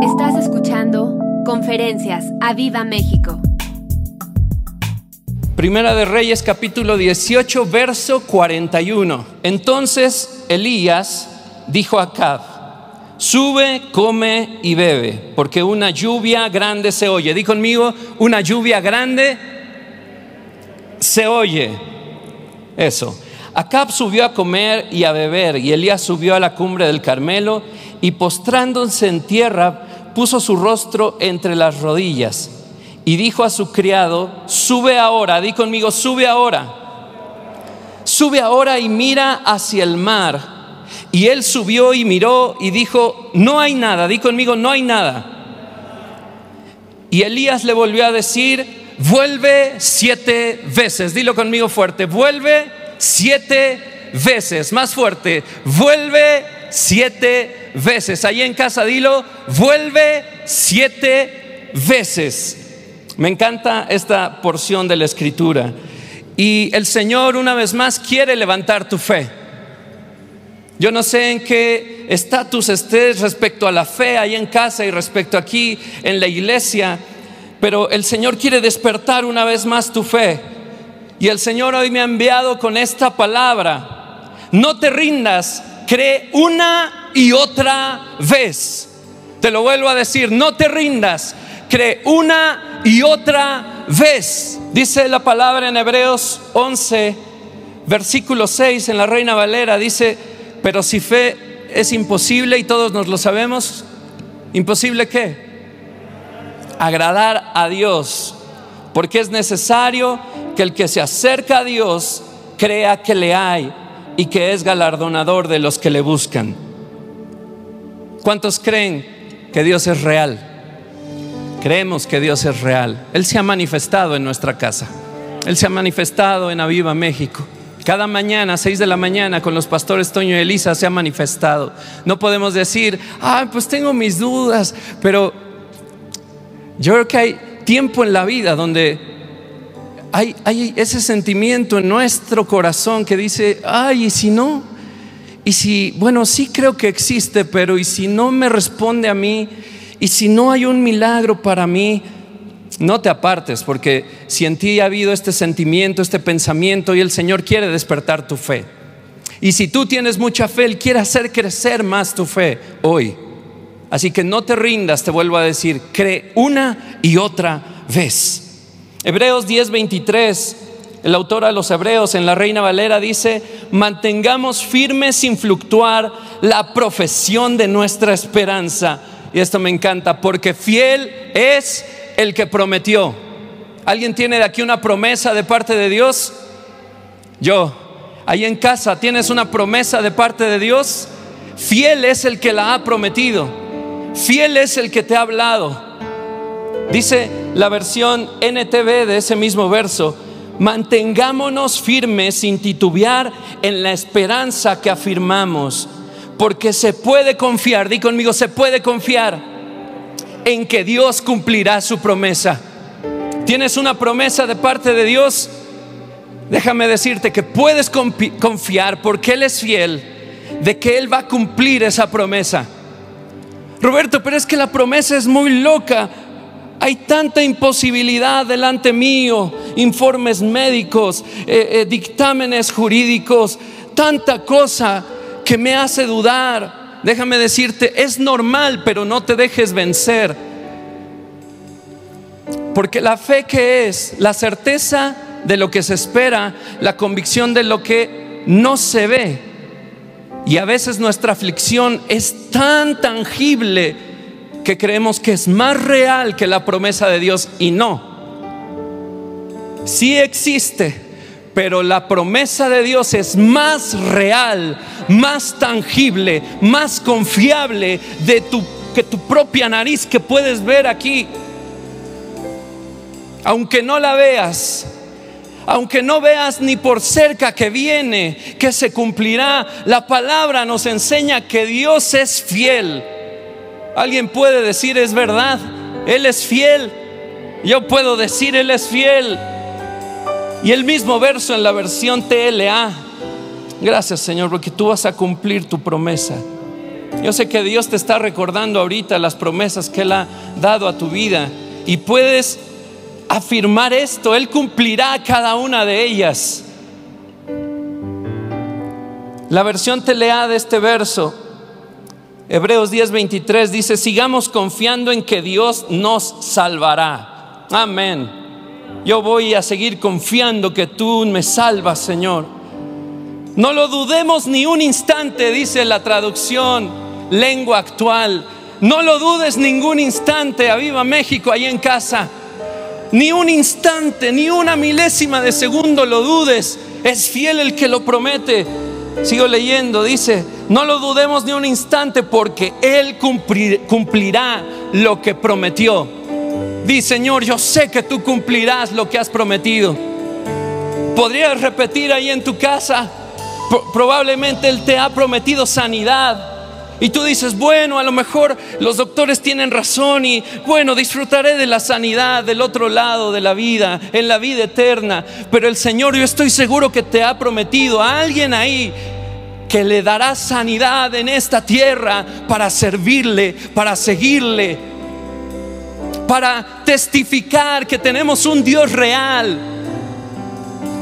Estás escuchando Conferencias a Viva México. Primera de Reyes capítulo 18, verso 41. Entonces Elías dijo a Acab, sube, come y bebe, porque una lluvia grande se oye. Di conmigo, una lluvia grande se oye. Eso. Acab subió a comer y a beber, y Elías subió a la cumbre del Carmelo, y postrándose en tierra, puso su rostro entre las rodillas, y dijo a su criado, sube ahora, di conmigo, sube ahora, sube ahora y mira hacia el mar. Y él subió y miró y dijo, no hay nada, di conmigo, no hay nada. Y Elías le volvió a decir, vuelve siete veces, dilo conmigo fuerte, vuelve siete veces, más fuerte, vuelve siete veces. Ahí en casa dilo, vuelve siete veces. Me encanta esta porción de la escritura. Y el Señor una vez más quiere levantar tu fe. Yo no sé en qué estatus estés respecto a la fe ahí en casa y respecto aquí en la iglesia, pero el Señor quiere despertar una vez más tu fe. Y el Señor hoy me ha enviado con esta palabra. No te rindas, cree una y otra vez. Te lo vuelvo a decir, no te rindas, cree una y otra vez. Dice la palabra en Hebreos 11, versículo 6 en la Reina Valera, dice, pero si fe es imposible y todos nos lo sabemos, ¿imposible qué? Agradar a Dios, porque es necesario que el que se acerca a Dios crea que le hay y que es galardonador de los que le buscan. ¿Cuántos creen que Dios es real? Creemos que Dios es real. Él se ha manifestado en nuestra casa. Él se ha manifestado en Aviva México. Cada mañana, a 6 de la mañana, con los pastores Toño y Elisa se ha manifestado. No podemos decir, ah, pues tengo mis dudas, pero yo creo que hay tiempo en la vida donde hay, ese sentimiento en nuestro corazón que dice, ay, ¿y si no? Y si, bueno, sí creo que existe, pero ¿y si no me responde a mí? ¿Y si no hay un milagro para mí? No te apartes, porque si en ti ha habido este sentimiento, este pensamiento, y el Señor quiere despertar tu fe. Y si tú tienes mucha fe, Él quiere hacer crecer más tu fe hoy. Así que no te rindas, te vuelvo a decir, cree una y otra vez. Hebreos 10:23, el autor a los Hebreos en la Reina Valera dice, mantengamos firme sin fluctuar la profesión de nuestra esperanza. Y esto me encanta, porque fiel es el que prometió. ¿Alguien tiene de aquí una promesa de parte de Dios? Yo. Ahí en casa tienes una promesa de parte de Dios. Fiel es el que la ha prometido. Fiel es el que te ha hablado. Dice la versión NTV de ese mismo verso, mantengámonos firmes sin titubear en la esperanza que afirmamos, porque se puede confiar, di conmigo, se puede confiar en que Dios cumplirá su promesa. ¿Tienes una promesa de parte de Dios? Déjame decirte que puedes confiar porque Él es fiel de que Él va a cumplir esa promesa. Roberto, pero es que la promesa es muy loca. Hay tanta imposibilidad delante mío, informes médicos, eh, eh, dictámenes jurídicos, tanta cosa que me hace dudar. Déjame decirte, es normal, pero no te dejes vencer. Porque la fe que es la certeza de lo que se espera, la convicción de lo que no se ve. Y a veces nuestra aflicción es tan tangible que creemos que es más real que la promesa de Dios y no. Sí existe, pero la promesa de Dios es más real, más tangible, más confiable de tu, que tu propia nariz que puedes ver aquí. Aunque no la veas, aunque no veas ni por cerca que viene, que se cumplirá, la palabra nos enseña que Dios es fiel Alguien puede decir es verdad, Él es fiel. Yo puedo decir Él es fiel. Y el mismo verso en la versión TLA. Gracias Señor, porque tú vas a cumplir tu promesa. Yo sé que Dios te está recordando ahorita las promesas que Él ha dado a tu vida y puedes afirmar esto, Él cumplirá cada una de ellas. La versión telea de este verso, Hebreos 10:23, dice, sigamos confiando en que Dios nos salvará. Amén. Yo voy a seguir confiando que tú me salvas, Señor. No lo dudemos ni un instante, dice la traducción, lengua actual. No lo dudes ningún instante, aviva México ahí en casa. Ni un instante, ni una milésima de segundo lo dudes. Es fiel el que lo promete. Sigo leyendo, dice, no lo dudemos ni un instante porque Él cumplirá lo que prometió. Di, Señor, yo sé que tú cumplirás lo que has prometido. Podrías repetir ahí en tu casa, probablemente Él te ha prometido sanidad. Y tú dices, bueno, a lo mejor los doctores tienen razón y bueno, disfrutaré de la sanidad del otro lado de la vida, en la vida eterna. Pero el Señor, yo estoy seguro que te ha prometido a alguien ahí que le dará sanidad en esta tierra para servirle, para seguirle, para testificar que tenemos un Dios real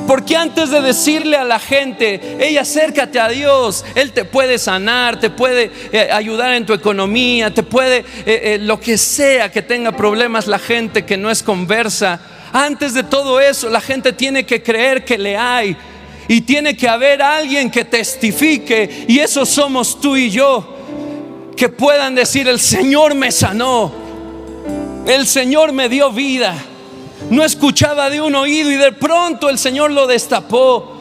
porque antes de decirle a la gente, ella acércate a Dios, Él te puede sanar, te puede eh, ayudar en tu economía, te puede, eh, eh, lo que sea que tenga problemas la gente que no es conversa. Antes de todo eso, la gente tiene que creer que le hay. Y tiene que haber alguien que testifique. Y eso somos tú y yo. Que puedan decir, el Señor me sanó. El Señor me dio vida no escuchaba de un oído y de pronto el Señor lo destapó.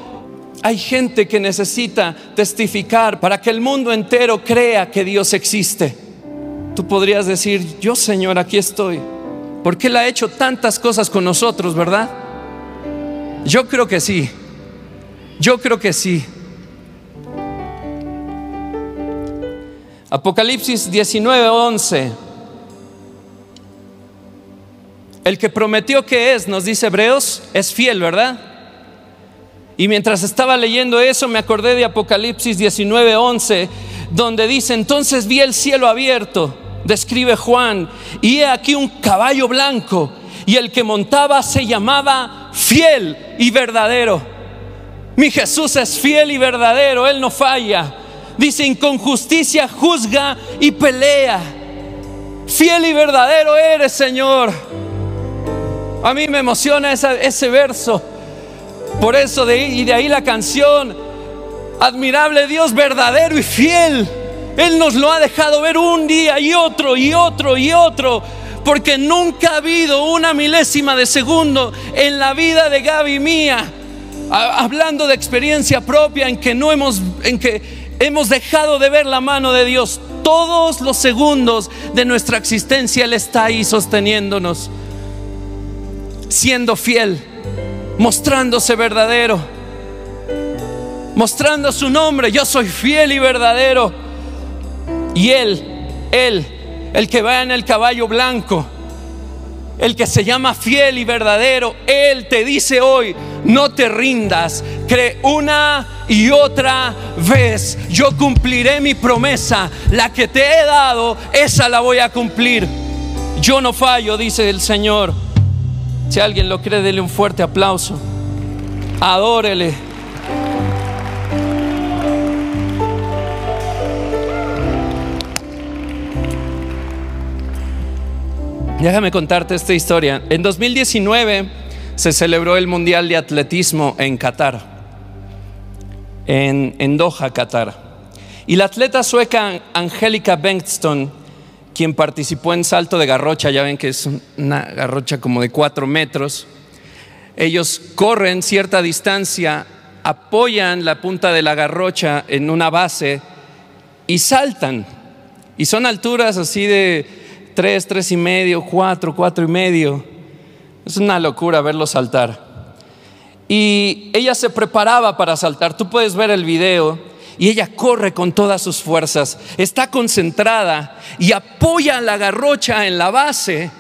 Hay gente que necesita testificar para que el mundo entero crea que Dios existe. Tú podrías decir, yo Señor, aquí estoy. Porque Él ha hecho tantas cosas con nosotros, ¿verdad? Yo creo que sí. Yo creo que sí. Apocalipsis 19, 11. El que prometió que es, nos dice Hebreos, es fiel, ¿verdad? Y mientras estaba leyendo eso, me acordé de Apocalipsis 19:11, donde dice, entonces vi el cielo abierto, describe Juan, y he aquí un caballo blanco, y el que montaba se llamaba fiel y verdadero. Mi Jesús es fiel y verdadero, Él no falla. Dice, con justicia juzga y pelea. Fiel y verdadero eres, Señor. A mí me emociona ese verso. Por eso de, y de ahí la canción, admirable Dios verdadero y fiel. Él nos lo ha dejado ver un día y otro y otro y otro. Porque nunca ha habido una milésima de segundo en la vida de Gaby mía. Hablando de experiencia propia en que no hemos, en que hemos dejado de ver la mano de Dios. Todos los segundos de nuestra existencia Él está ahí sosteniéndonos siendo fiel, mostrándose verdadero, mostrando su nombre. Yo soy fiel y verdadero. Y Él, Él, el que va en el caballo blanco, el que se llama fiel y verdadero, Él te dice hoy, no te rindas, cree una y otra vez, yo cumpliré mi promesa, la que te he dado, esa la voy a cumplir. Yo no fallo, dice el Señor. Si alguien lo cree, dele un fuerte aplauso. Adórele. Déjame contarte esta historia. En 2019 se celebró el Mundial de Atletismo en Qatar, en, Doha, Qatar. Y la atleta sueca Angélica Bengtsson quien participó en salto de garrocha, ya ven que es una garrocha como de cuatro metros. Ellos corren cierta distancia, apoyan la punta de la garrocha en una base y saltan. Y son alturas así de tres, tres y medio, cuatro, cuatro y medio. Es una locura verlo saltar. Y ella se preparaba para saltar. Tú puedes ver el video y ella corre con todas sus fuerzas, está concentrada y apoya la garrocha en la base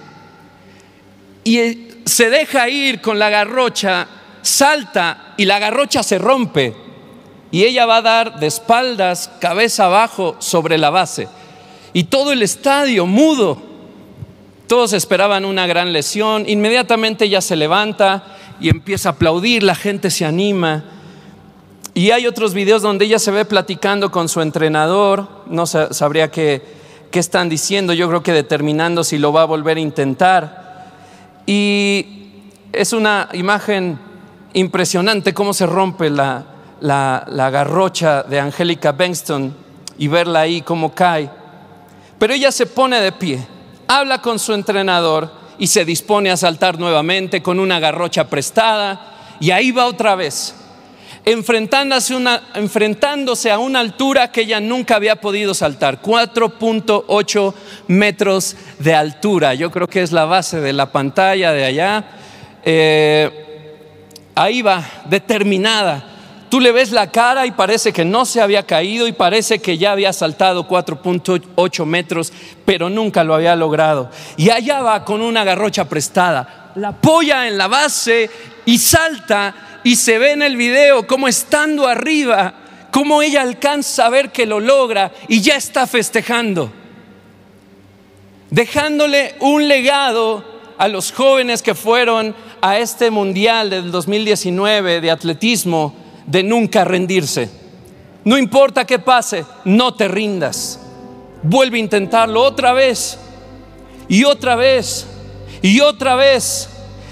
y se deja ir con la garrocha, salta y la garrocha se rompe y ella va a dar de espaldas, cabeza abajo, sobre la base. Y todo el estadio mudo. Todos esperaban una gran lesión. Inmediatamente ella se levanta y empieza a aplaudir, la gente se anima. Y hay otros videos donde ella se ve platicando con su entrenador, no sabría qué, qué están diciendo, yo creo que determinando si lo va a volver a intentar. Y es una imagen impresionante cómo se rompe la, la, garrocha de Angélica Bengston y verla ahí cómo cae. Pero ella se pone de pie, habla con su entrenador y se dispone a saltar nuevamente con una garrocha prestada y ahí va otra vez, enfrentándose, a una altura que ella nunca había podido saltar, 4.8 metros de altura. Yo creo que es la base de la pantalla de allá. Eh, ahí va, determinada Tú le ves la cara y parece que no se había caído y parece que ya había saltado 4.8 metros, pero nunca lo había logrado. Y allá va con una garrocha prestada, la apoya en la base y salta y se ve en el video como estando arriba, como ella alcanza a ver que lo logra y ya está festejando, dejándole un legado a los jóvenes que fueron a este mundial del 2019 de atletismo de nunca rendirse. No importa qué pase, no te rindas. Vuelve a intentarlo otra vez y otra vez y otra vez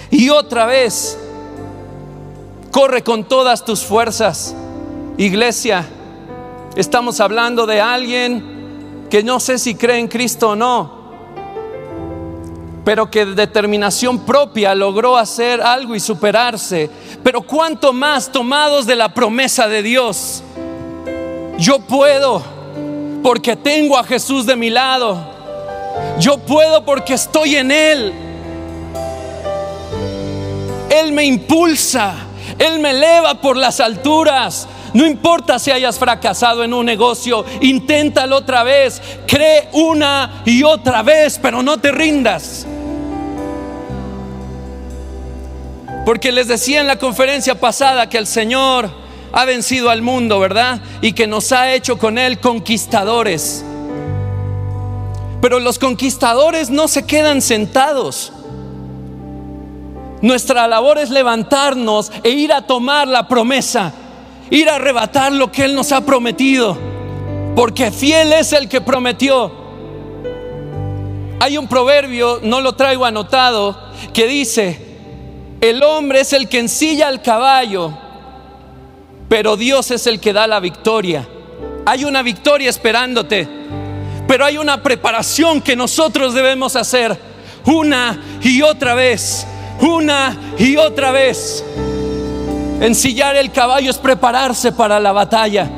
y otra vez. Corre con todas tus fuerzas. Iglesia, estamos hablando de alguien que no sé si cree en Cristo o no, pero que de determinación propia logró hacer algo y superarse. Pero cuánto más tomados de la promesa de Dios. Yo puedo porque tengo a Jesús de mi lado. Yo puedo porque estoy en Él. Él me impulsa, Él me eleva por las alturas. No importa si hayas fracasado en un negocio, inténtalo otra vez, cree una y otra vez, pero no te rindas. Porque les decía en la conferencia pasada que el Señor ha vencido al mundo, ¿verdad? Y que nos ha hecho con Él conquistadores. Pero los conquistadores no se quedan sentados. Nuestra labor es levantarnos e ir a tomar la promesa, ir a arrebatar lo que Él nos ha prometido, porque fiel es el que prometió. Hay un proverbio, no lo traigo anotado, que dice, el hombre es el que ensilla al caballo, pero Dios es el que da la victoria. Hay una victoria esperándote, pero hay una preparación que nosotros debemos hacer una y otra vez, una y otra vez. Ensillar el caballo es prepararse para la batalla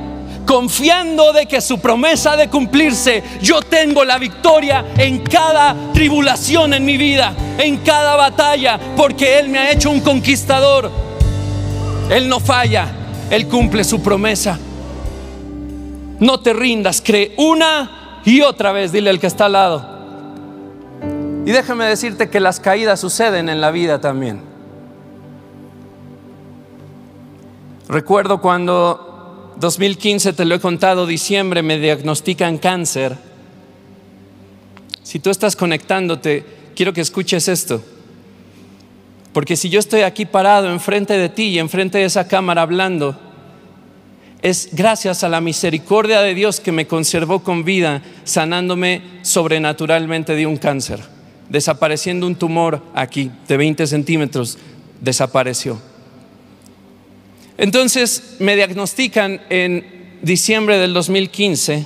confiando de que su promesa de cumplirse, yo tengo la victoria en cada tribulación en mi vida, en cada batalla, porque Él me ha hecho un conquistador. Él no falla, Él cumple su promesa. No te rindas, cree una y otra vez, dile al que está al lado. Y déjame decirte que las caídas suceden en la vida también. Recuerdo cuando 2015, te lo he contado, diciembre me diagnostican cáncer. Si tú estás conectándote, quiero que escuches esto. Porque si yo estoy aquí parado enfrente de ti y enfrente de esa cámara hablando, es gracias a la misericordia de Dios que me conservó con vida, sanándome sobrenaturalmente de un cáncer, desapareciendo un tumor aquí de 20 centímetros, desapareció. Entonces me diagnostican en diciembre del 2015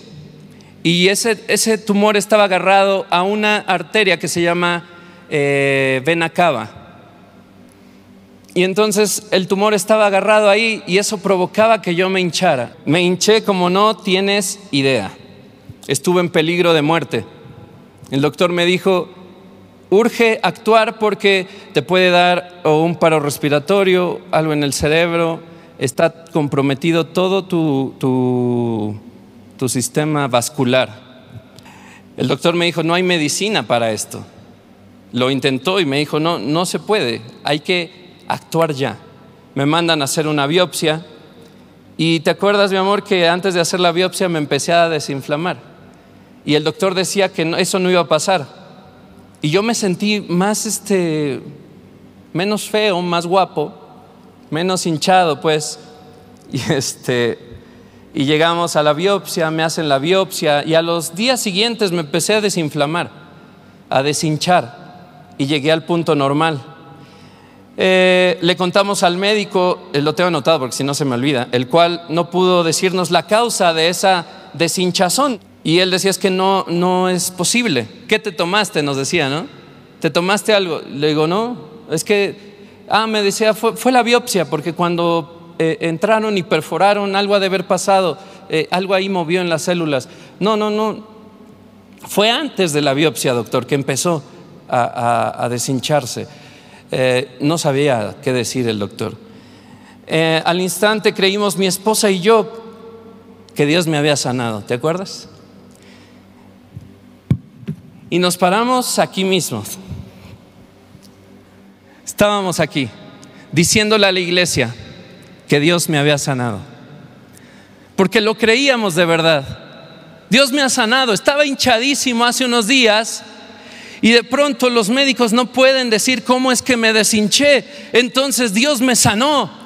y ese, tumor estaba agarrado a una arteria que se llama eh, vena cava. Y entonces el tumor estaba agarrado ahí y eso provocaba que yo me hinchara. Me hinché como no tienes idea. Estuve en peligro de muerte. El doctor me dijo, urge actuar porque te puede dar un paro respiratorio, algo en el cerebro, está comprometido todo tu, tu, sistema vascular. El doctor me dijo, no hay medicina para esto. Lo intentó y me dijo, no, no se puede, hay que actuar ya. Me mandan a hacer una biopsia Y te acuerdas, mi amor, que antes de hacer la biopsia me empecé a desinflamar. Y el doctor decía que eso no iba a pasar. Y yo me sentí más, este, menos feo, más guapo, menos hinchado, pues. Y este, y llegamos a la biopsia, me hacen la biopsia y a los días siguientes me empecé a desinflamar, a deshinchar y llegué al punto normal. Eh, le contamos al médico, eh, lo tengo anotado porque si no se me olvida, el cual no pudo decirnos la causa de esa deshinchazón. Y él decía, es que no, no es posible. ¿Qué te tomaste? Nos decía, ¿no? ¿Te tomaste algo? Le digo, no, es que, ah, me decía, fue la biopsia, porque cuando eh, entraron y perforaron, algo ha de haber pasado, eh, algo ahí movió en las células. No, no, no. Fue antes de la biopsia, doctor, que empezó a, deshincharse. Eh, no sabía qué decir el doctor. al instante creímos mi esposa y yo que Dios me había sanado, ¿te acuerdas? Y nos paramos aquí mismo. Estábamos aquí, diciéndole a la iglesia, que Dios me había sanado. Porque lo creíamos de verdad. Dios me ha sanado. Estaba hinchadísimo hace unos días y de pronto los médicos no pueden decir cómo es que me deshinché. Entonces Dios me sanó.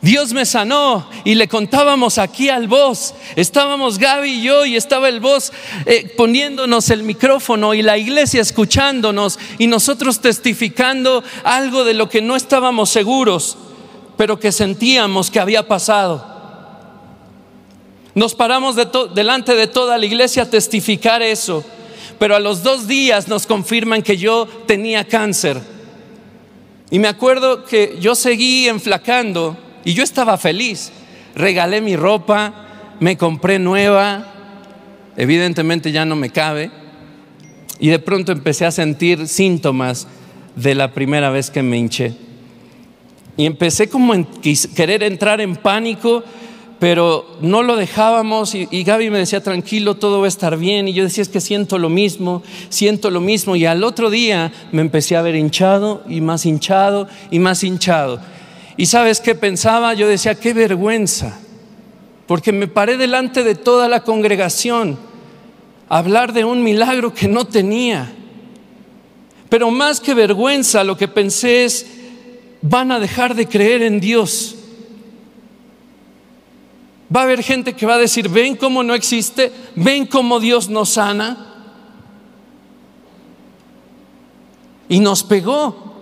Dios me sanó y le contábamos aquí al voz. Estábamos Gaby y yo y estaba el voz eh, poniéndonos el micrófono y la iglesia escuchándonos y nosotros testificando algo de lo que no estábamos seguros pero que sentíamos que había pasado. Nos paramos delante de toda la iglesia a testificar eso, pero a los dos días nos confirman que yo tenía cáncer. Y me acuerdo que yo seguí enflacando y yo estaba feliz. Regalé mi ropa, me compré nueva, evidentemente ya no me cabe, y de pronto empecé a sentir síntomas de la primera vez que me hinché. Y empecé como a querer entrar en pánico, pero no lo dejábamos y, y, Gaby me decía, tranquilo, todo va a estar bien. Y yo decía, es que siento lo mismo, siento lo mismo. Y al otro día me empecé a ver hinchado y más hinchado y más hinchado. Y sabes qué pensaba? Yo decía, qué vergüenza, porque me paré delante de toda la congregación a hablar de un milagro que no tenía. Pero más que vergüenza, lo que pensé es, van a dejar de creer en Dios. Va a haber gente que va a decir, ven cómo no existe, ven cómo Dios nos sana. Y nos pegó,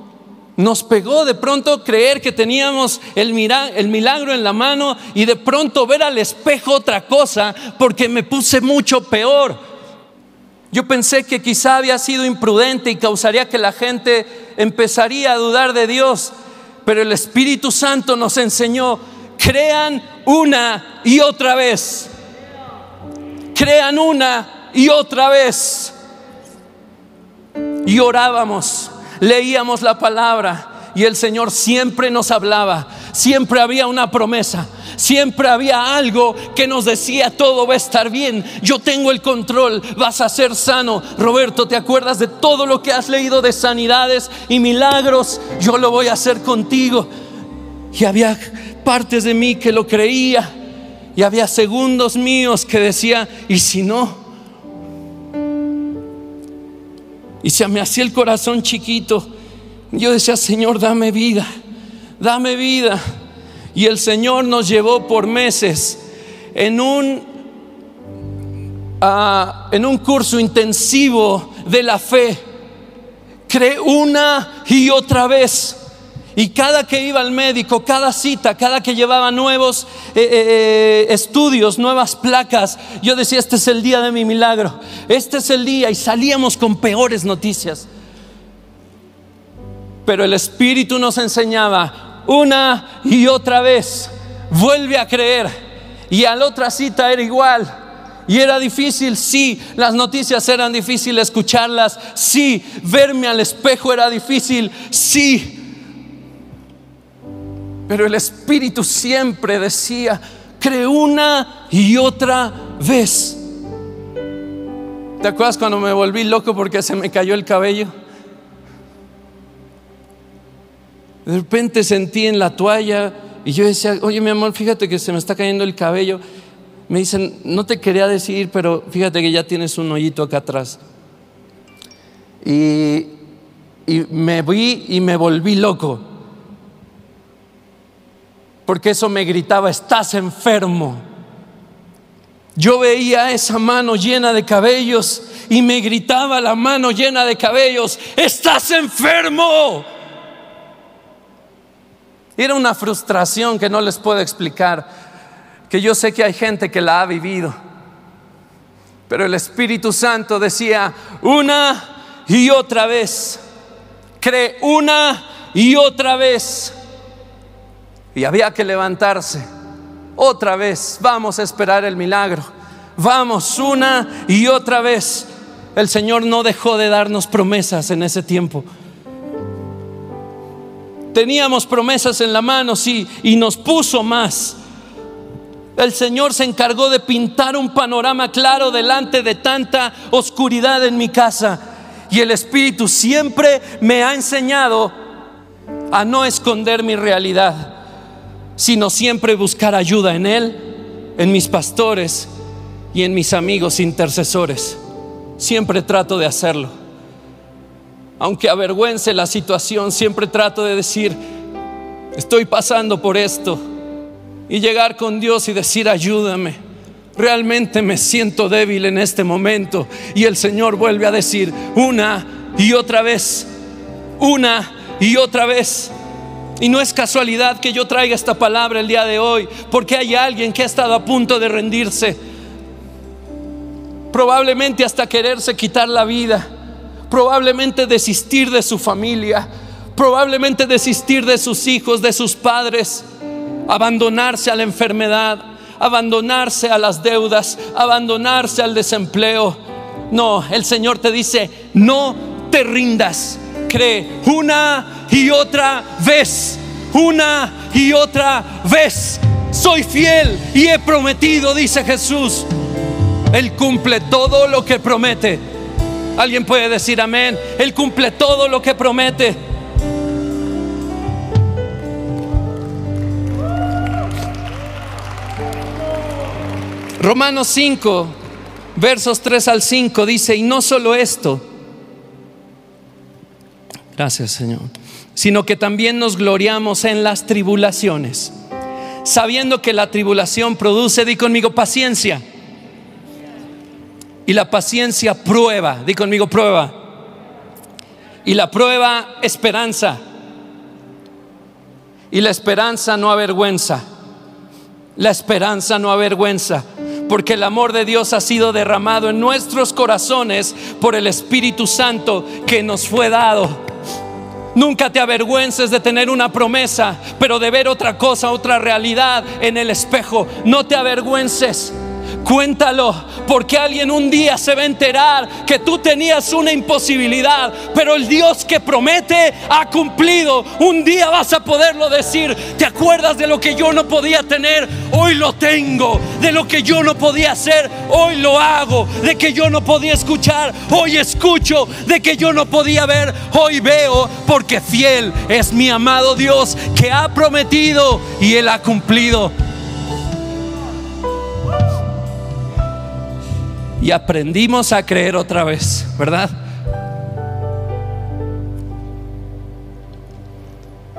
nos pegó de pronto creer que teníamos el, milagro en la mano y de pronto ver al espejo otra cosa porque me puse mucho peor. Yo pensé que quizá había sido imprudente y causaría que la gente empezaría a dudar de Dios. Pero el Espíritu Santo nos enseñó, crean una y otra vez. Crean una y otra vez. Y orábamos, leíamos la palabra y el Señor siempre nos hablaba, siempre había una promesa, siempre había algo que nos decía todo va a estar bien, yo tengo el control, vas a ser sano. Roberto, ¿te acuerdas de todo lo que has leído de sanidades y milagros? Yo lo voy a hacer contigo. Y había partes de mí que lo creía y había segundos míos que decía, ¿y si no? Y se me hacía el corazón chiquito yo decía, Señor, dame vida, dame vida. Y el Señor nos llevó por meses en un, ah, en un curso intensivo de la fe. Creé una y otra vez. Y cada que iba al médico, cada cita, cada que llevaba nuevos eh, eh, eh, estudios, nuevas placas, yo decía, este es el día de mi milagro, este es el día y salíamos con peores noticias. Pero el Espíritu nos enseñaba una y otra vez, vuelve a creer. Y a la otra cita era igual. Y era difícil, sí, las noticias eran difíciles escucharlas, sí, verme al espejo era difícil, sí. Pero el Espíritu siempre decía, cree una y otra vez. ¿Te acuerdas cuando me volví loco porque se me cayó el cabello? De repente sentí en la toalla Y yo decía, oye mi amor, fíjate que se me está cayendo el cabello. Me dicen, no te quería decir, pero fíjate que ya tienes un hoyito acá atrás. Y, y me vi y me volví loco. Porque eso me gritaba, estás enfermo. Yo veía esa mano llena de cabellos y me gritaba la mano llena de cabellos, estás enfermo. Era una frustración que no les puedo explicar, que yo sé que hay gente que la ha vivido. Pero el Espíritu Santo decía una y otra vez, cree una y otra vez. Y había que levantarse otra vez, vamos a esperar el milagro. Vamos una y otra vez. El Señor no dejó de darnos promesas en ese tiempo. Teníamos promesas en la mano, sí, y nos puso más. El Señor se encargó de pintar un panorama claro delante de tanta oscuridad en mi casa. Y el Espíritu siempre me ha enseñado a no esconder mi realidad, sino siempre buscar ayuda en Él, en mis pastores y en mis amigos intercesores. Siempre trato de hacerlo aunque avergüence la situación, siempre trato de decir, estoy pasando por esto. Y llegar con Dios y decir, ayúdame. Realmente me siento débil en este momento. Y el Señor vuelve a decir una y otra vez, una y otra vez. Y no es casualidad que yo traiga esta palabra el día de hoy, porque hay alguien que ha estado a punto de rendirse, probablemente hasta quererse quitar la vida probablemente desistir de su familia, probablemente desistir de sus hijos, de sus padres, abandonarse a la enfermedad, abandonarse a las deudas, abandonarse al desempleo. No, el Señor te dice, no te rindas, cree una y otra vez, una y otra vez. Soy fiel y he prometido, dice Jesús. Él cumple todo lo que promete. Alguien puede decir amén. Él cumple todo lo que promete. Romanos 5, versos 3 al 5 dice, y no solo esto, gracias Señor, sino que también nos gloriamos en las tribulaciones, sabiendo que la tribulación produce, di conmigo, paciencia y la paciencia prueba, di conmigo prueba. Y la prueba esperanza. Y la esperanza no avergüenza. La esperanza no avergüenza. Porque el amor de Dios ha sido derramado en nuestros corazones por el Espíritu Santo que nos fue dado. Nunca te avergüences de tener una promesa, pero de ver otra cosa, otra realidad en el espejo. No te avergüences. Cuéntalo, porque alguien un día se va a enterar que tú tenías una imposibilidad, pero el Dios que promete ha cumplido. Un día vas a poderlo decir, ¿te acuerdas de lo que yo no podía tener? Hoy lo tengo. De lo que yo no podía hacer, hoy lo hago. De que yo no podía escuchar, hoy escucho. De que yo no podía ver, hoy veo, porque fiel es mi amado Dios que ha prometido y Él ha cumplido. Y aprendimos a creer otra vez, ¿verdad?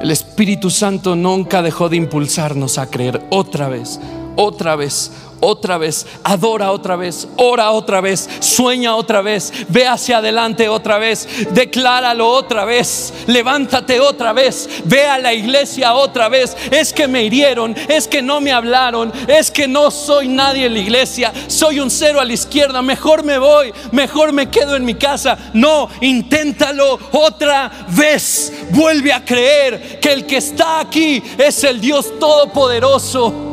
El Espíritu Santo nunca dejó de impulsarnos a creer otra vez, otra vez, otra vez, adora otra vez, ora otra vez, sueña otra vez, ve hacia adelante otra vez, decláralo otra vez, levántate otra vez, ve a la iglesia otra vez. Es que me hirieron, es que no me hablaron, es que no soy nadie en la iglesia, soy un cero a la izquierda, mejor me voy, mejor me quedo en mi casa. No, inténtalo otra vez, vuelve a creer que el que está aquí es el Dios Todopoderoso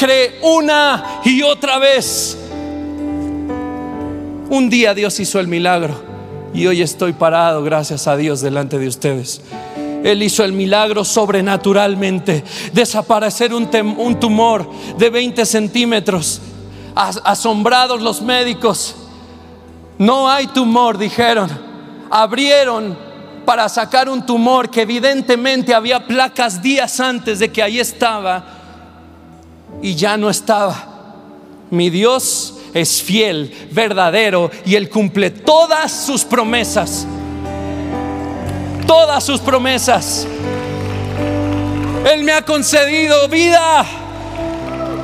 cree una y otra vez. Un día Dios hizo el milagro y hoy estoy parado, gracias a Dios, delante de ustedes. Él hizo el milagro sobrenaturalmente, desaparecer un, tumor de 20 centímetros. asombrados los médicos, no hay tumor, dijeron. Abrieron para sacar un tumor que evidentemente había placas días antes de que ahí estaba y ya no estaba. Mi Dios es fiel, verdadero y Él cumple todas sus promesas. Todas sus promesas. Él me ha concedido vida.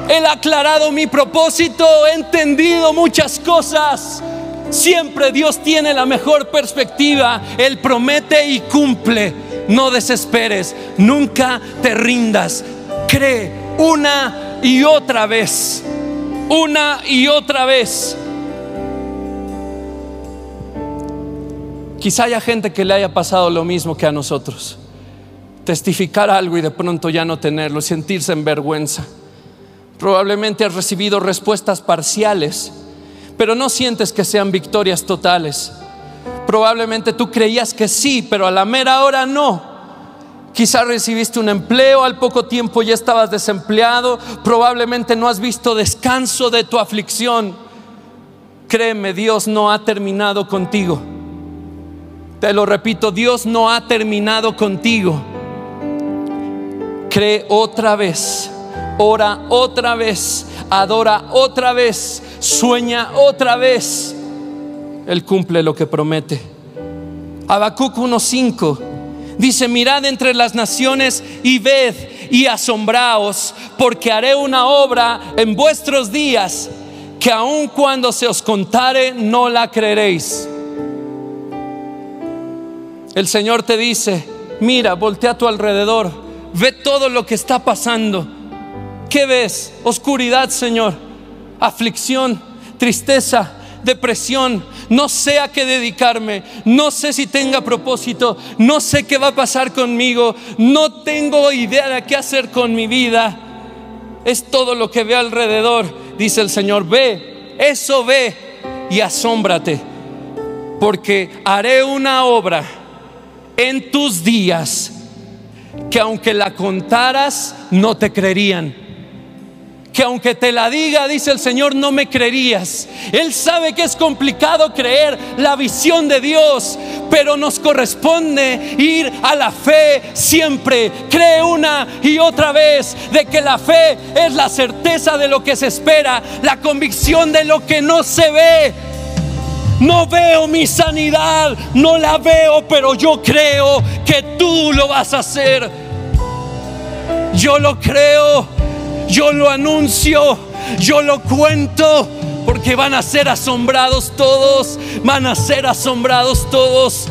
Él ha aclarado mi propósito. He entendido muchas cosas. Siempre Dios tiene la mejor perspectiva. Él promete y cumple. No desesperes. Nunca te rindas. Cree una y otra vez. Una y otra vez. Quizá haya gente que le haya pasado lo mismo que a nosotros. Testificar algo y de pronto ya no tenerlo, sentirse en vergüenza. Probablemente has recibido respuestas parciales pero no sientes que sean victorias totales. Probablemente tú creías que sí, pero a la mera hora no. Quizás recibiste un empleo, al poco tiempo ya estabas desempleado, probablemente no has visto descanso de tu aflicción. Créeme, Dios no ha terminado contigo. Te lo repito, Dios no ha terminado contigo. Cree otra vez, ora otra vez, adora otra vez, sueña otra vez, Él cumple lo que promete. Habacuc 1:5 dice: Mirad entre las naciones y ved y asombraos, porque haré una obra en vuestros días que aun cuando se os contare no la creeréis. El Señor te dice: Mira, voltea a tu alrededor, ve todo lo que está pasando. ¿Qué ves? Oscuridad, Señor aflicción, tristeza, depresión, no sé a qué dedicarme, no sé si tenga propósito, no sé qué va a pasar conmigo, no tengo idea de qué hacer con mi vida. Es todo lo que ve alrededor, dice el Señor, ve, eso ve y asómbrate, porque haré una obra en tus días que aunque la contaras, no te creerían que aunque te la diga, dice el Señor, no me creerías. Él sabe que es complicado creer la visión de Dios, pero nos corresponde ir a la fe siempre. Cree una y otra vez de que la fe es la certeza de lo que se espera, la convicción de lo que no se ve. No veo mi sanidad, no la veo, pero yo creo que tú lo vas a hacer. Yo lo creo yo lo anuncio, yo lo cuento, porque van a ser asombrados todos, van a ser asombrados todos.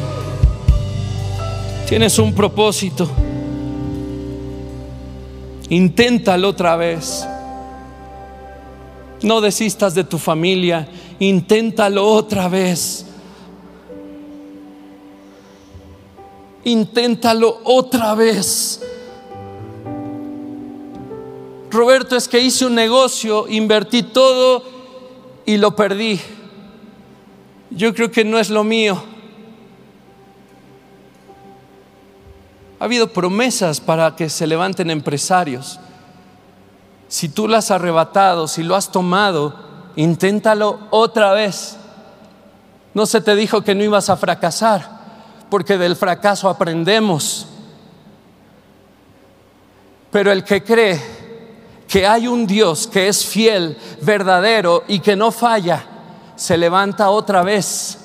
Tienes un propósito. Inténtalo otra vez. No desistas de tu familia, inténtalo otra vez. Inténtalo otra vez. Roberto, es que hice un negocio, invertí todo y lo perdí. Yo creo que no es lo mío. Ha habido promesas para que se levanten empresarios. Si tú las has arrebatado, si lo has tomado, inténtalo otra vez. No se te dijo que no ibas a fracasar, porque del fracaso aprendemos. Pero el que cree que hay un Dios que es fiel, verdadero y que no falla, se levanta otra vez,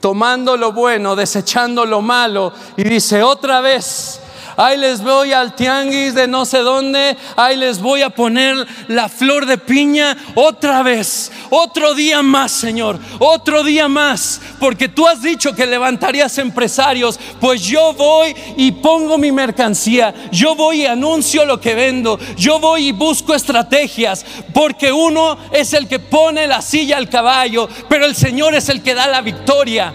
tomando lo bueno, desechando lo malo y dice otra vez, ahí les voy al tianguis de no sé dónde, ahí les voy a poner la flor de piña otra vez, otro día más, Señor, otro día más, porque tú has dicho que levantarías empresarios, pues yo voy y pongo mi mercancía, yo voy y anuncio lo que vendo, yo voy y busco estrategias, porque uno es el que pone la silla al caballo, pero el Señor es el que da la victoria.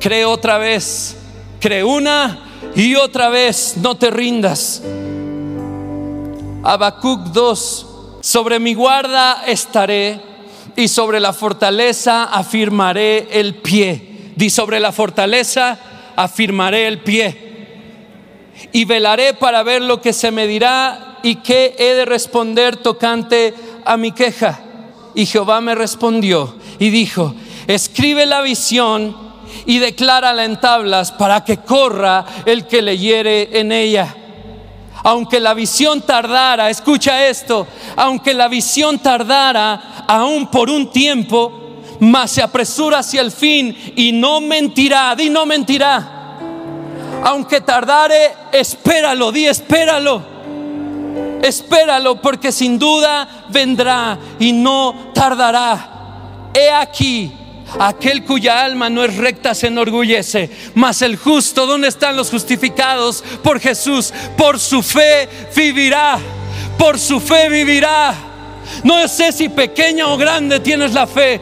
Creo otra vez Cree una y otra vez, no te rindas. Habacuc 2, sobre mi guarda estaré y sobre la fortaleza afirmaré el pie. Di sobre la fortaleza afirmaré el pie. Y velaré para ver lo que se me dirá y qué he de responder tocante a mi queja. Y Jehová me respondió y dijo, escribe la visión y declárala en tablas para que corra el que leyere en ella. Aunque la visión tardara, escucha esto, aunque la visión tardara aún por un tiempo, mas se apresura hacia el fin y no mentirá, di no mentirá. Aunque tardare, espéralo, di espéralo. Espéralo porque sin duda vendrá y no tardará. He aquí, aquel cuya alma no es recta se enorgullece, mas el justo, ¿dónde están los justificados por Jesús? Por su fe vivirá, por su fe vivirá. No sé si pequeña o grande tienes la fe,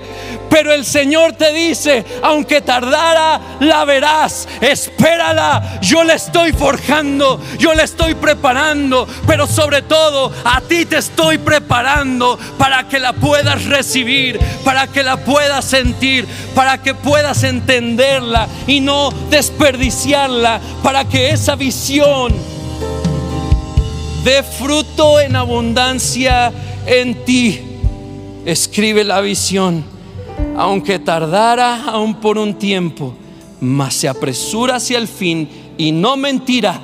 pero el Señor te dice, aunque tardara, la verás. Espérala. Yo la estoy forjando, yo la estoy preparando, pero sobre todo a ti te estoy preparando para que la puedas recibir, para que la puedas sentir, para que puedas entenderla y no desperdiciarla, para que esa visión dé fruto en abundancia en ti. Escribe la visión aunque tardara aún por un tiempo, mas se apresura hacia el fin y no mentirá.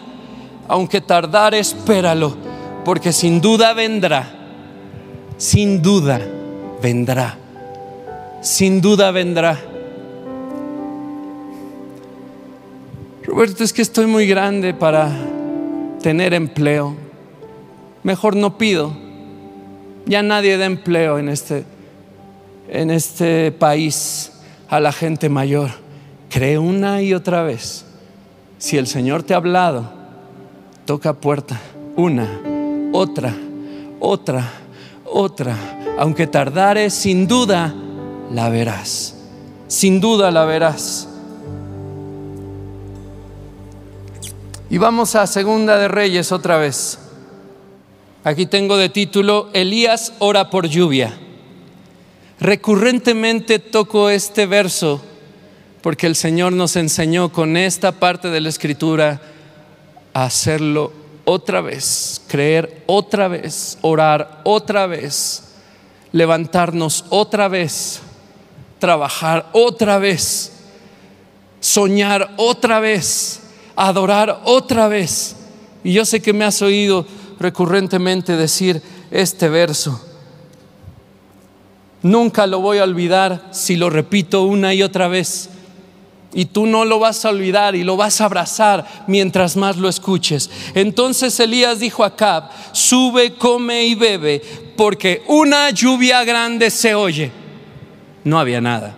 Aunque tardare, espéralo, porque sin duda vendrá. Sin duda vendrá. Sin duda vendrá. Roberto, es que estoy muy grande para tener empleo. Mejor no pido. Ya nadie da empleo en este en este país a la gente mayor. Cree una y otra vez. Si el Señor te ha hablado, toca puerta. Una, otra, otra, otra. Aunque tardare, sin duda la verás. Sin duda la verás. Y vamos a Segunda de Reyes otra vez. Aquí tengo de título Elías ora por lluvia. Recurrentemente toco este verso porque el Señor nos enseñó con esta parte de la escritura a hacerlo otra vez, creer otra vez, orar otra vez, levantarnos otra vez, trabajar otra vez, soñar otra vez, adorar otra vez. Y yo sé que me has oído recurrentemente decir este verso. Nunca lo voy a olvidar si lo repito una y otra vez. Y tú no lo vas a olvidar y lo vas a abrazar mientras más lo escuches. Entonces Elías dijo a Acab, sube, come y bebe, porque una lluvia grande se oye. No había nada.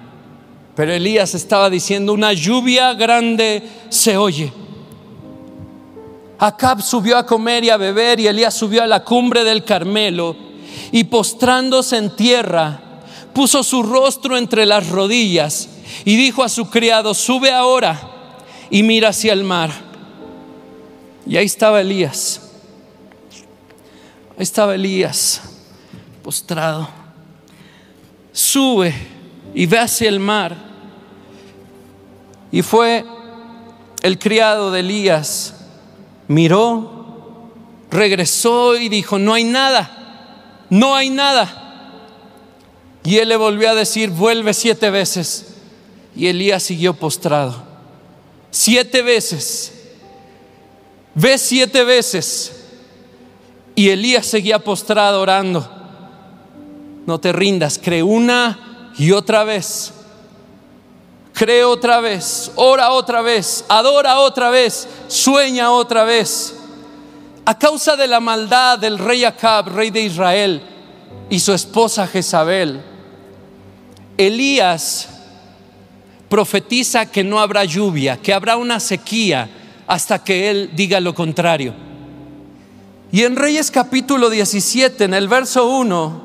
Pero Elías estaba diciendo, una lluvia grande se oye. Acab subió a comer y a beber y Elías subió a la cumbre del Carmelo y postrándose en tierra, puso su rostro entre las rodillas y dijo a su criado, sube ahora y mira hacia el mar. Y ahí estaba Elías. Ahí estaba Elías postrado. Sube y ve hacia el mar. Y fue el criado de Elías, miró, regresó y dijo, no hay nada, no hay nada. Y él le volvió a decir, vuelve siete veces. Y Elías siguió postrado. Siete veces. Ve siete veces. Y Elías seguía postrado orando. No te rindas, cree una y otra vez. Cree otra vez, ora otra vez, adora otra vez, sueña otra vez. A causa de la maldad del rey Acab, rey de Israel, y su esposa Jezabel, Elías profetiza que no habrá lluvia, que habrá una sequía hasta que él diga lo contrario. Y en Reyes capítulo 17, en el verso 1,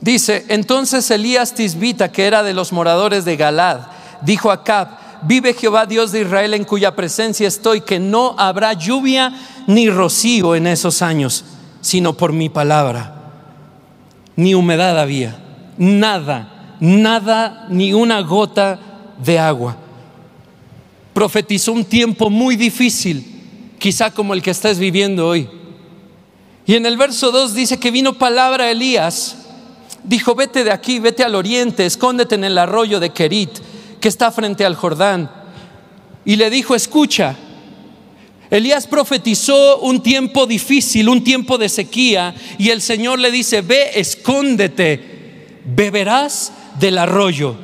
dice, entonces Elías Tisbita, que era de los moradores de Galad, dijo a Cab, vive Jehová Dios de Israel en cuya presencia estoy, que no habrá lluvia ni rocío en esos años, sino por mi palabra. Ni humedad había, nada nada, ni una gota de agua. Profetizó un tiempo muy difícil, quizá como el que estás viviendo hoy. Y en el verso 2 dice que vino palabra a Elías dijo, vete de aquí, vete al oriente, escóndete en el arroyo de Kerit, que está frente al Jordán. Y le dijo, escucha, Elías profetizó un tiempo difícil, un tiempo de sequía, y el Señor le dice, ve, escóndete, beberás del arroyo.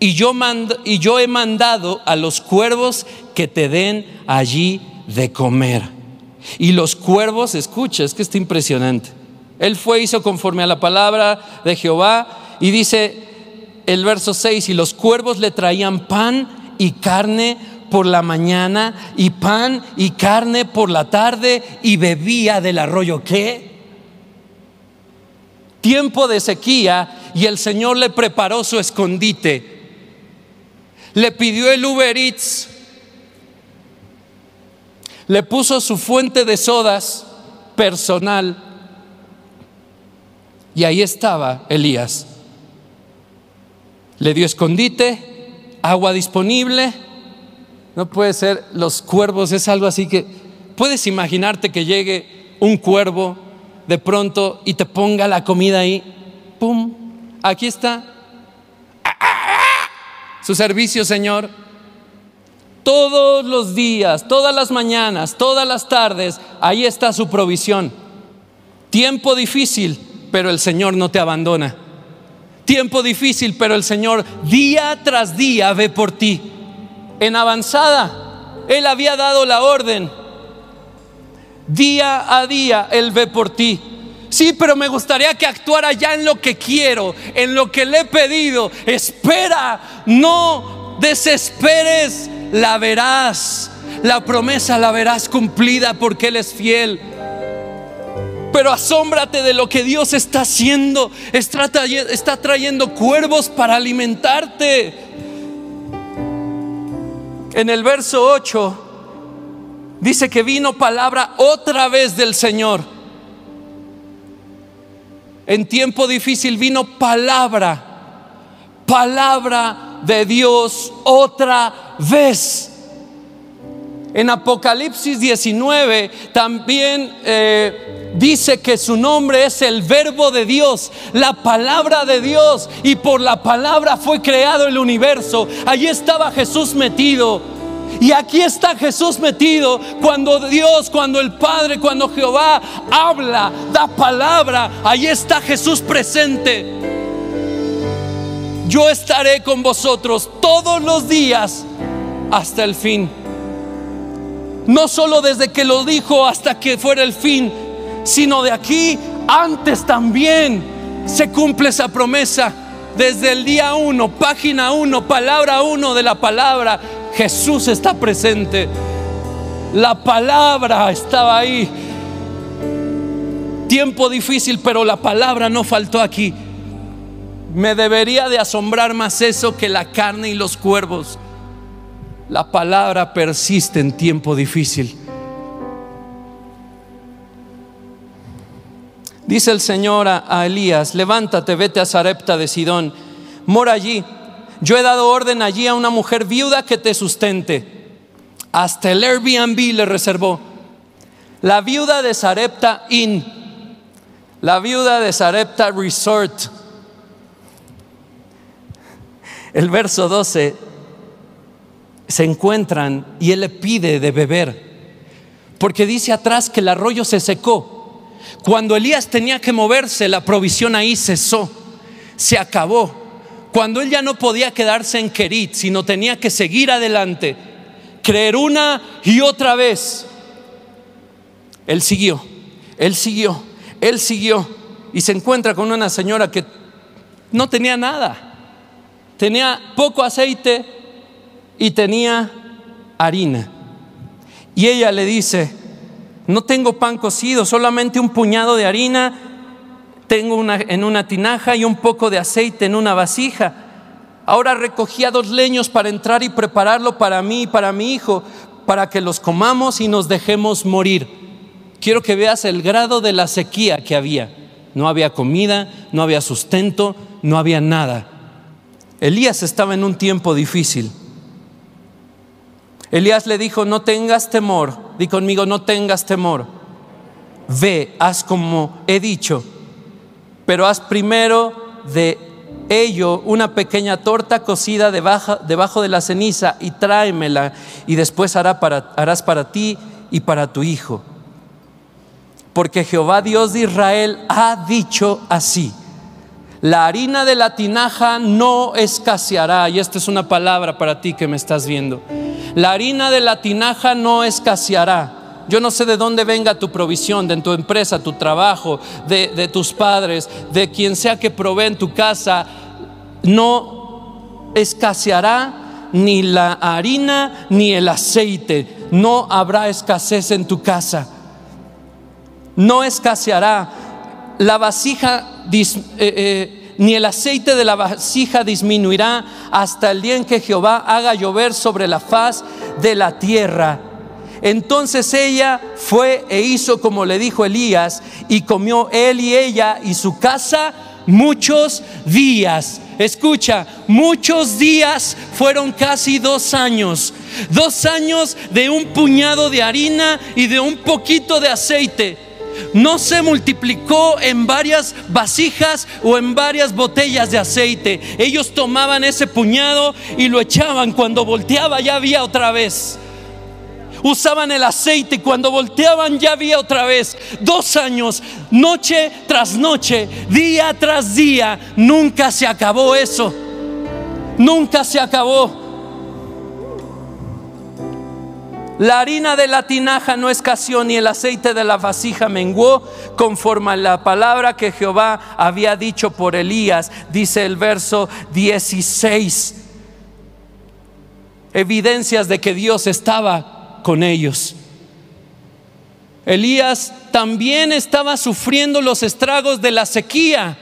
Y yo, y yo he mandado a los cuervos que te den allí de comer. Y los cuervos, escucha, es que está impresionante. Él fue, hizo conforme a la palabra de Jehová y dice el verso 6, y los cuervos le traían pan y carne por la mañana y pan y carne por la tarde y bebía del arroyo. ¿Qué? Tiempo de sequía y el Señor le preparó su escondite. Le pidió el Uber Eats. Le puso su fuente de sodas personal y ahí estaba Elías. Le dio escondite, agua disponible. No puede ser, los cuervos es algo así que puedes imaginarte que llegue un cuervo de pronto y te ponga la comida ahí. ¡Pum! Aquí está. Su servicio, Señor. Todos los días, todas las mañanas, todas las tardes, ahí está su provisión. Tiempo difícil, pero el Señor no te abandona. Tiempo difícil, pero el Señor día tras día ve por ti. En avanzada, Él había dado la orden. Día a día Él ve por ti. Sí, pero me gustaría que actuara ya en lo que quiero, en lo que le he pedido. Espera, no desesperes, la verás. La promesa la verás cumplida porque Él es fiel pero asómbrate de lo que Dios está haciendo. Está, trayendo cuervos para alimentarte. En el verso 8 dice que vino palabra otra vez del Señor. En tiempo difícil vino palabra, palabra de Dios otra vez. En Apocalipsis 19 también eh, dice que su nombre es el verbo de Dios, la palabra de Dios, y por la palabra fue creado el universo. Allí estaba Jesús metido. Y aquí está Jesús metido cuando Dios, cuando el Padre, cuando Jehová habla, da palabra, allí está Jesús presente. Yo estaré con vosotros todos los días hasta el fin. No solo desde que lo dijo hasta que fuera el fin, sino de aquí antes también se cumple esa promesa. Desde el día uno, página uno, palabra uno de la palabra, Jesús está presente. La palabra estaba ahí. Tiempo difícil, pero la palabra no faltó aquí. Me debería de asombrar más eso que la carne y los cuervos. La palabra persiste en tiempo difícil. Dice el Señor a, Elías, levántate, vete a Sarepta de Sidón, mora allí. Yo he dado orden allí a una mujer viuda que te sustente. Hasta el Airbnb le reservó. La viuda de Sarepta Inn, la viuda de Sarepta Resort. El verso 12 se encuentran y él le pide de beber. Porque dice atrás que el arroyo se secó. Cuando Elías tenía que moverse, la provisión ahí cesó, se acabó. Cuando él ya no podía quedarse en Kerit, sino tenía que seguir adelante, creer una y otra vez. Él siguió, él siguió, él siguió y se encuentra con una señora que no tenía nada, tenía poco aceite, y tenía harina. Y ella le dice, no tengo pan cocido, solamente un puñado de harina, tengo una, en una tinaja y un poco de aceite en una vasija. Ahora recogía dos leños para entrar y prepararlo para mí y para mi hijo, para que los comamos y nos dejemos morir. Quiero que veas el grado de la sequía que había. No había comida, no había sustento, no había nada. Elías estaba en un tiempo difícil. Elías le dijo, no tengas temor, di conmigo, no tengas temor. Ve, haz como he dicho. Pero haz primero de ello una pequeña torta cocida debajo, debajo de la ceniza y tráemela y después para, harás para ti y para tu hijo. Porque Jehová Dios de Israel ha dicho así. La harina de la tinaja no escaseará. Y esta es una palabra para ti que me estás viendo. La harina de la tinaja no escaseará. Yo no sé de dónde venga tu provisión, de tu empresa, tu trabajo, de, tus padres, de quien sea que provee en tu casa. No escaseará ni la harina ni el aceite. No habrá escasez en tu casa. No escaseará. La vasija eh, eh, ni el aceite de la vasija disminuirá hasta el día en que Jehová haga llover sobre la faz de la tierra. Entonces ella fue e hizo como le dijo Elías y comió él y ella y su casa muchos días. Escucha, muchos días fueron casi dos años. Dos años de un puñado de harina y de un poquito de aceite no se multiplicó en varias vasijas o en varias botellas de aceite. Ellos tomaban ese puñado y lo echaban. Cuando volteaba ya había otra vez. Usaban el aceite y cuando volteaban ya había otra vez. Dos años, noche tras noche, día tras día. Nunca se acabó eso. Nunca se acabó. La harina de la tinaja no escaseó ni el aceite de la vasija menguó conforme a la palabra que Jehová había dicho por Elías, dice el verso 16. Evidencias de que Dios estaba con ellos. Elías también estaba sufriendo los estragos de la sequía,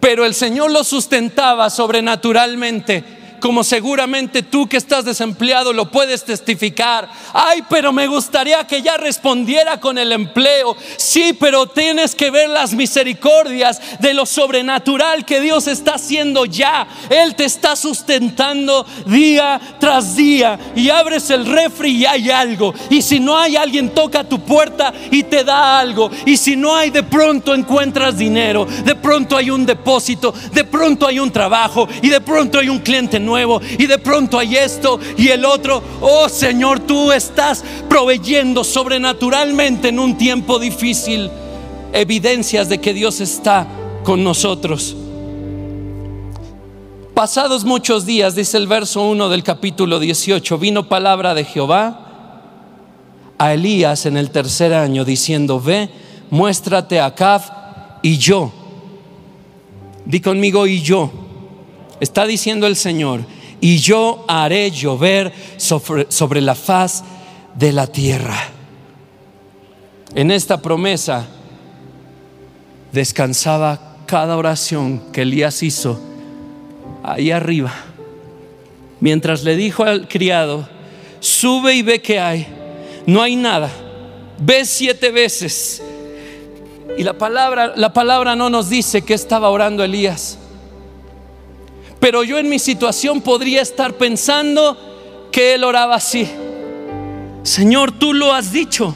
pero el Señor lo sustentaba sobrenaturalmente como seguramente tú que estás desempleado lo puedes testificar. Ay, pero me gustaría que ya respondiera con el empleo. Sí, pero tienes que ver las misericordias de lo sobrenatural que Dios está haciendo ya. Él te está sustentando día tras día y abres el refri y hay algo. Y si no hay alguien toca tu puerta y te da algo. Y si no hay de pronto encuentras dinero. De pronto hay un depósito. De pronto hay un trabajo. Y de pronto hay un cliente nuevo y de pronto hay esto y el otro. Oh Señor, tú estás proveyendo sobrenaturalmente en un tiempo difícil evidencias de que Dios está con nosotros. Pasados muchos días, dice el verso 1 del capítulo 18, vino palabra de Jehová a Elías en el tercer año diciendo, ve, muéstrate a Acab y yo. Di conmigo y yo Está diciendo el Señor, y yo haré llover sobre, la faz de la tierra. En esta promesa descansaba cada oración que Elías hizo ahí arriba. Mientras le dijo al criado, sube y ve que hay. No hay nada. Ve siete veces. Y la palabra, la palabra no nos dice que estaba orando Elías. Pero yo en mi situación podría estar pensando que él oraba así. Señor, tú lo has dicho.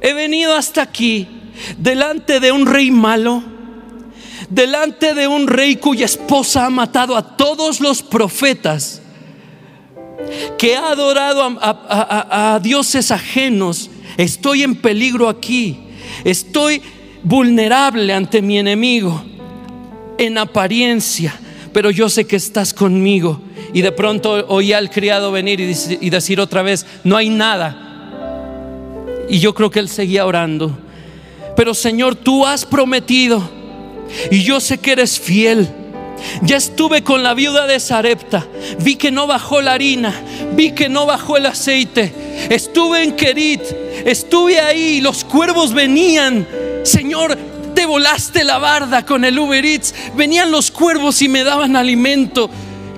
He venido hasta aquí delante de un rey malo, delante de un rey cuya esposa ha matado a todos los profetas, que ha adorado a, dioses ajenos. Estoy en peligro aquí. Estoy vulnerable ante mi enemigo en apariencia pero yo sé que estás conmigo. Y de pronto oí al criado venir y decir otra vez, no hay nada. Y yo creo que él seguía orando. Pero Señor, tú has prometido y yo sé que eres fiel. Ya estuve con la viuda de Sarepta. Vi que no bajó la harina. Vi que no bajó el aceite. Estuve en Kerit. Estuve ahí. Los cuervos venían. Señor, te volaste la barda con el Uber Eats. Venían los cuervos y me daban alimento.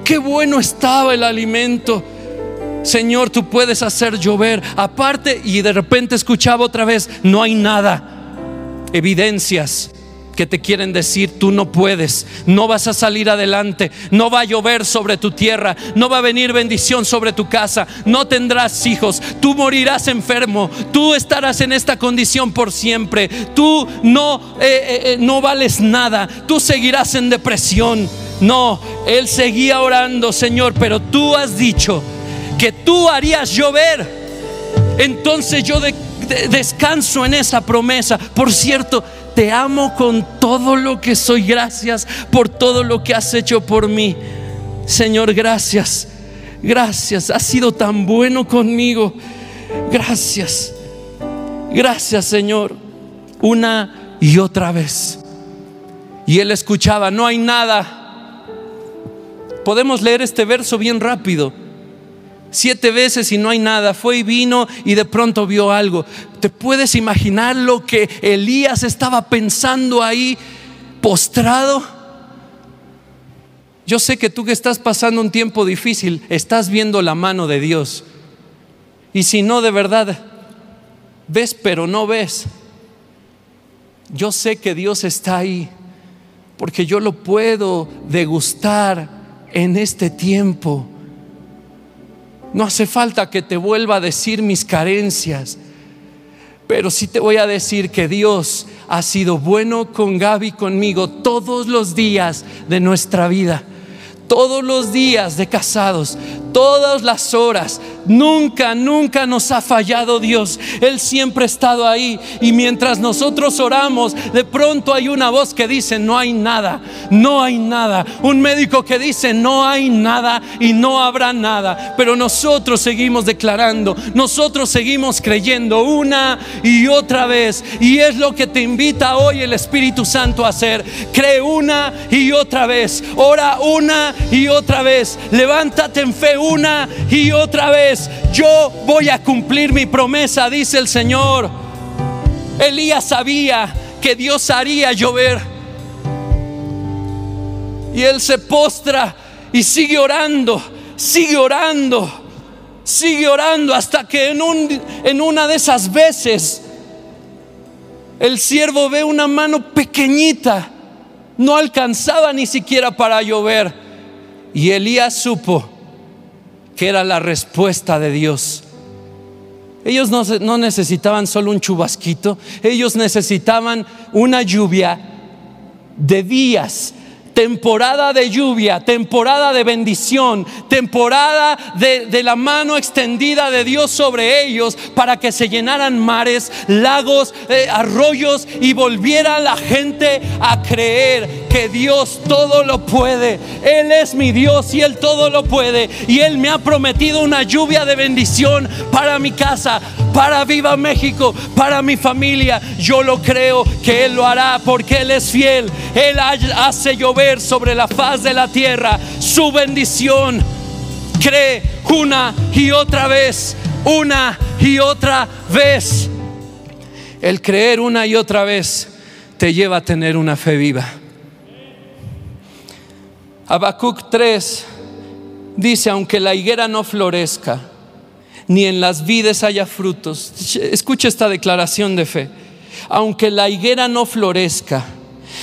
Qué bueno estaba el alimento. Señor, tú puedes hacer llover. Aparte, y de repente escuchaba otra vez, no hay nada. Evidencias que te quieren decir, tú no puedes, no vas a salir adelante, no va a llover sobre tu tierra, no va a venir bendición sobre tu casa, no tendrás hijos, tú morirás enfermo, tú estarás en esta condición por siempre, tú no, eh, eh, eh, no vales nada, tú seguirás en depresión. No, él seguía orando, Señor, pero tú has dicho que tú harías llover. Entonces yo descanso en esa promesa. Por cierto, te amo con todo lo que soy. Gracias por todo lo que has hecho por mí. Señor, gracias. Gracias. Has sido tan bueno conmigo. Gracias. Gracias, Señor. Una y otra vez. Y él escuchaba, no hay nada. Podemos leer este verso bien rápido siete veces y no hay nada. Fue y vino y de pronto vio algo. ¿Te puedes imaginar lo que Elías estaba pensando ahí postrado? Yo sé que tú que estás pasando un tiempo difícil, estás viendo la mano de Dios. Y si no, de verdad, ves pero no ves. Yo sé que Dios está ahí, porque yo lo puedo degustar en este tiempo. No hace falta que te vuelva a decir mis carencias. Pero sí te voy a decir que Dios ha sido bueno con Gaby conmigo todos los días de nuestra vida. Todos los días de casados, todas las horas. Nunca, nunca nos ha fallado Dios. Él siempre ha estado ahí. Y mientras nosotros oramos, de pronto hay una voz que dice, no hay nada, no hay nada. Un médico que dice, no hay nada y no habrá nada. Pero nosotros seguimos declarando, nosotros seguimos creyendo una y otra vez. Y es lo que te invita hoy el Espíritu Santo a hacer. Cree una y otra vez. Ora una y otra vez. Levántate en fe una y otra vez. Yo voy a cumplir mi promesa, dice el Señor. Elías sabía que Dios haría llover. Y él se postra y sigue orando, sigue orando, sigue orando hasta que en, un, en una de esas veces el siervo ve una mano pequeñita, no alcanzaba ni siquiera para llover. Y Elías supo que era la respuesta de Dios. Ellos no, necesitaban solo un chubasquito, ellos necesitaban una lluvia de días temporada de lluvia, temporada de bendición, temporada de, la mano extendida de Dios sobre ellos para que se llenaran mares, lagos, eh, arroyos y volviera la gente a creer que Dios todo lo puede. Él es mi Dios y Él todo lo puede. Y Él me ha prometido una lluvia de bendición para mi casa, para Viva México, para mi familia. Yo lo creo que Él lo hará porque Él es fiel. Él hace llover sobre la faz de la tierra su bendición. Cree una y otra vez, una y otra vez. El creer una y otra vez te lleva a tener una fe viva. Habacuc 3 dice, aunque la higuera no florezca, ni en las vides haya frutos. Escucha esta declaración de fe. Aunque la higuera no florezca,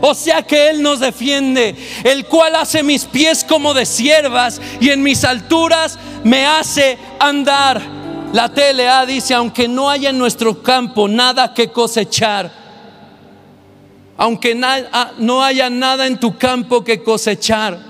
o sea que Él nos defiende, el cual hace mis pies como de siervas y en mis alturas me hace andar. La TLA dice, aunque no haya en nuestro campo nada que cosechar, aunque ah, no haya nada en tu campo que cosechar,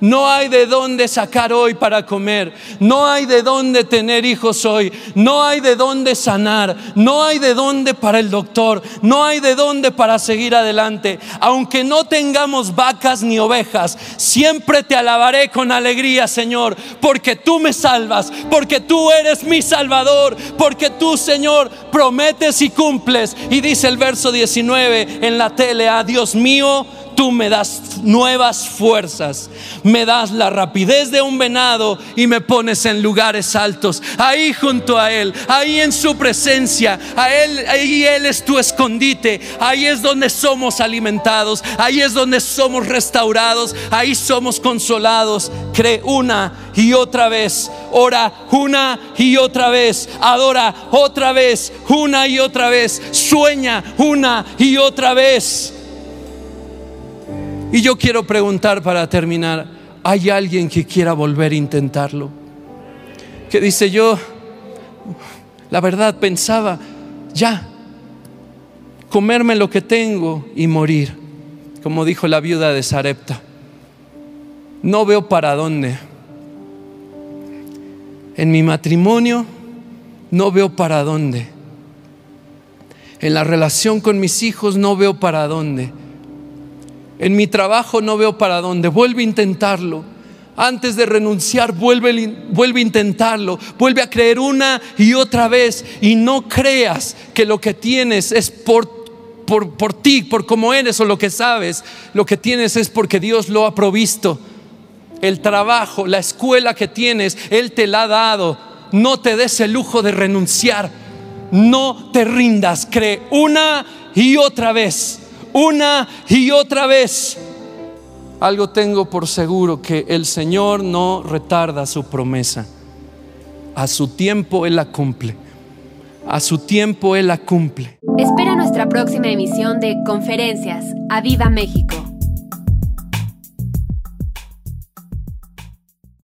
no hay de dónde sacar hoy para comer. No hay de dónde tener hijos hoy. No hay de dónde sanar. No hay de dónde para el doctor. No hay de dónde para seguir adelante. Aunque no tengamos vacas ni ovejas, siempre te alabaré con alegría, Señor, porque tú me salvas, porque tú eres mi Salvador, porque tú, Señor, prometes y cumples. Y dice el verso 19 en la tele, a Dios mío, tú me das nuevas fuerzas, me das la rapidez de un venado y me pones en lugares altos, ahí junto a Él, ahí en su presencia, a ahí Él es tu escondite, ahí es donde somos alimentados, ahí es donde somos restaurados, ahí somos consolados. Cree una y otra vez, ora una y otra vez, adora otra vez, una y otra vez, sueña una y otra vez. Y yo quiero preguntar para terminar, ¿hay alguien que quiera volver a intentarlo? Que dice yo, la verdad pensaba, ya, comerme lo que tengo y morir, como dijo la viuda de Sarepta. No veo para dónde. En mi matrimonio no veo para dónde. En la relación con mis hijos no veo para dónde. En mi trabajo no veo para dónde. Vuelve a intentarlo. Antes de renunciar, vuelve, vuelve a intentarlo. Vuelve a creer una y otra vez. Y no creas que lo que tienes es por, por, por ti, por cómo eres o lo que sabes. Lo que tienes es porque Dios lo ha provisto. El trabajo, la escuela que tienes, Él te la ha dado. No te des el lujo de renunciar. No te rindas. Cree una y otra vez una y otra vez. Algo tengo por seguro, que el Señor no retarda su promesa. A su tiempo Él la cumple. A su tiempo Él la cumple. Espera nuestra próxima emisión de Conferencias. ¡A Viva México!